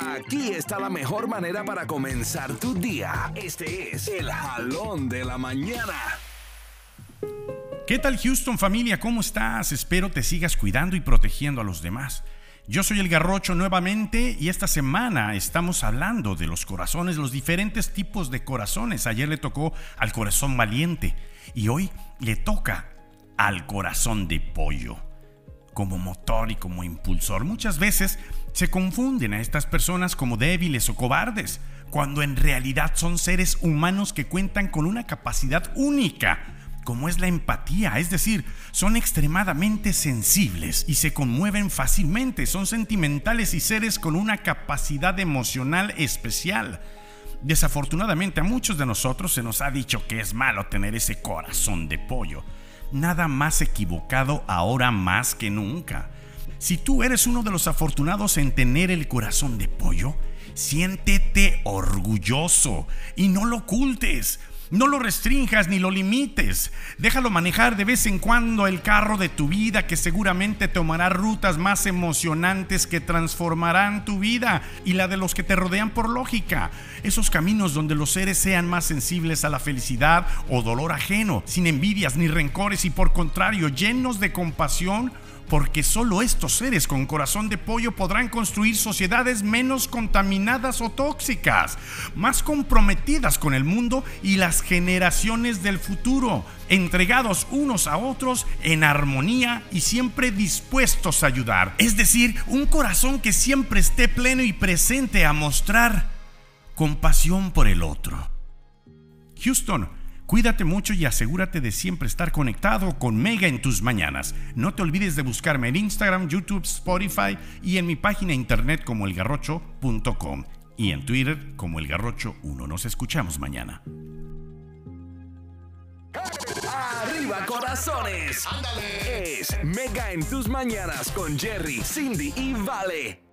Aquí está la mejor manera para comenzar tu día. Este es el jalón de la mañana. ¿Qué tal Houston familia? ¿Cómo estás? Espero te sigas cuidando y protegiendo a los demás. Yo soy el Garrocho nuevamente y esta semana estamos hablando de los corazones, los diferentes tipos de corazones. Ayer le tocó al corazón valiente y hoy le toca al corazón de pollo como motor y como impulsor. Muchas veces se confunden a estas personas como débiles o cobardes, cuando en realidad son seres humanos que cuentan con una capacidad única, como es la empatía, es decir, son extremadamente sensibles y se conmueven fácilmente, son sentimentales y seres con una capacidad emocional especial. Desafortunadamente a muchos de nosotros se nos ha dicho que es malo tener ese corazón de pollo nada más equivocado ahora más que nunca. Si tú eres uno de los afortunados en tener el corazón de pollo, siéntete orgulloso y no lo ocultes. No lo restrinjas ni lo limites. Déjalo manejar de vez en cuando el carro de tu vida que seguramente tomará rutas más emocionantes que transformarán tu vida y la de los que te rodean por lógica. Esos caminos donde los seres sean más sensibles a la felicidad o dolor ajeno, sin envidias ni rencores y por contrario llenos de compasión porque solo estos seres con corazón de pollo podrán construir sociedades menos contaminadas o tóxicas, más comprometidas con el mundo y las generaciones del futuro, entregados unos a otros en armonía y siempre dispuestos a ayudar. Es decir, un corazón que siempre esté pleno y presente a mostrar compasión por el otro. Houston, Cuídate mucho y asegúrate de siempre estar conectado con Mega en tus mañanas. No te olvides de buscarme en Instagram, YouTube, Spotify y en mi página internet como elgarrocho.com y en Twitter como elgarrocho1. Nos escuchamos mañana. Arriba corazones. Es Mega en tus mañanas con Jerry, Cindy y Vale.